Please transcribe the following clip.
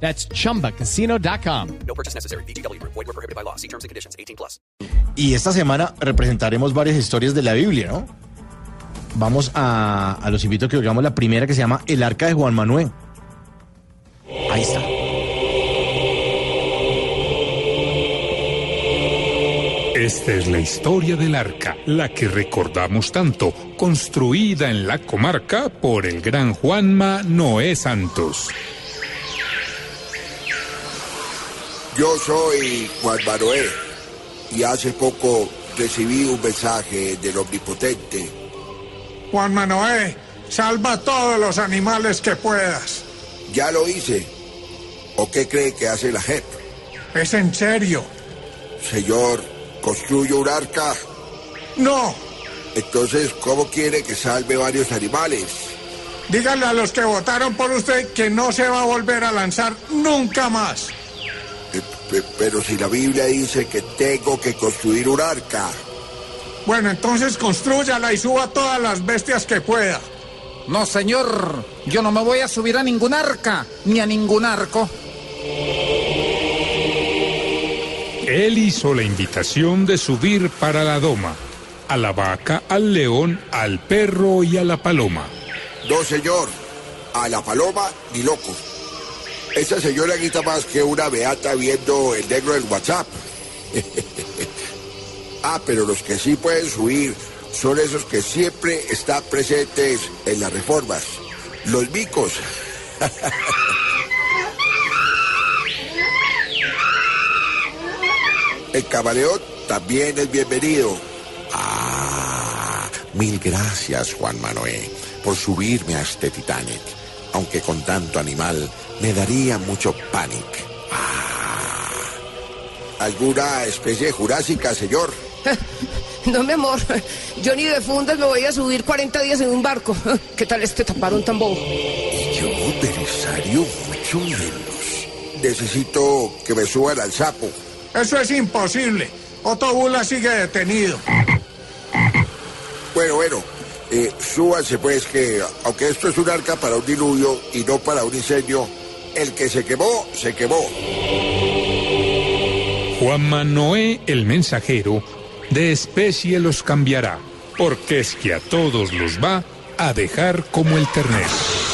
That's chumbacasino.com. No purchase necessary. BGW. Void were prohibited by law. See terms and conditions. 18 plus. Y esta semana representaremos varias historias de la Biblia, ¿no? Vamos a, a los invito a que oigamos la primera que se llama El Arca de Juan Manuel. Ahí está. Esta es la historia del arca, la que recordamos tanto, construida en la comarca por el gran Juanma Noé Santos. Yo soy Juan Manuel y hace poco recibí un mensaje del Omnipotente. Juan Manuel, salva a todos los animales que puedas. Ya lo hice. ¿O qué cree que hace la JEP? Es en serio. Señor, construyo un arca. No, Entonces, ¿cómo quiere que salve varios animales? díganle a los que votaron por usted que no se va a volver a lanzar nunca más. Pe- Pero si la Biblia dice que tengo que construir un arca. Bueno, entonces construyala y suba todas las bestias que pueda. No, señor, yo no me voy a subir a ningún arca, ni a ningún arco. Él hizo la invitación de subir para la doma, a la vaca, al león, al perro y a la paloma. No, señor. A la paloma ni loco. Esa señora grita más que una beata viendo el negro del WhatsApp. ah, pero los que sí pueden subir son esos que siempre están presentes en las reformas. Los micos. El camaleón también es bienvenido. Ah, mil gracias, Juan Manuel, por subirme a este Titanic. Aunque con tanto animal me daría mucho pánico. Ah, ¿Alguna especie jurásica, señor? No, mi amor, yo ni de fundas me voy a subir 40 días en un barco. ¿Qué tal este taparón tan bobo? Yo, Belisario, mucho menos. Necesito que me suban al sapo. Eso es imposible. Otto Bula sigue detenido. Bueno, bueno, eh, súbanse pues que, aunque esto es un arca para un diluvio y no para un incendio, el que se quemó, se quemó. Juanma Noé, el mensajero, de especie los cambiará, porque es que a todos los va a dejar como el ternero.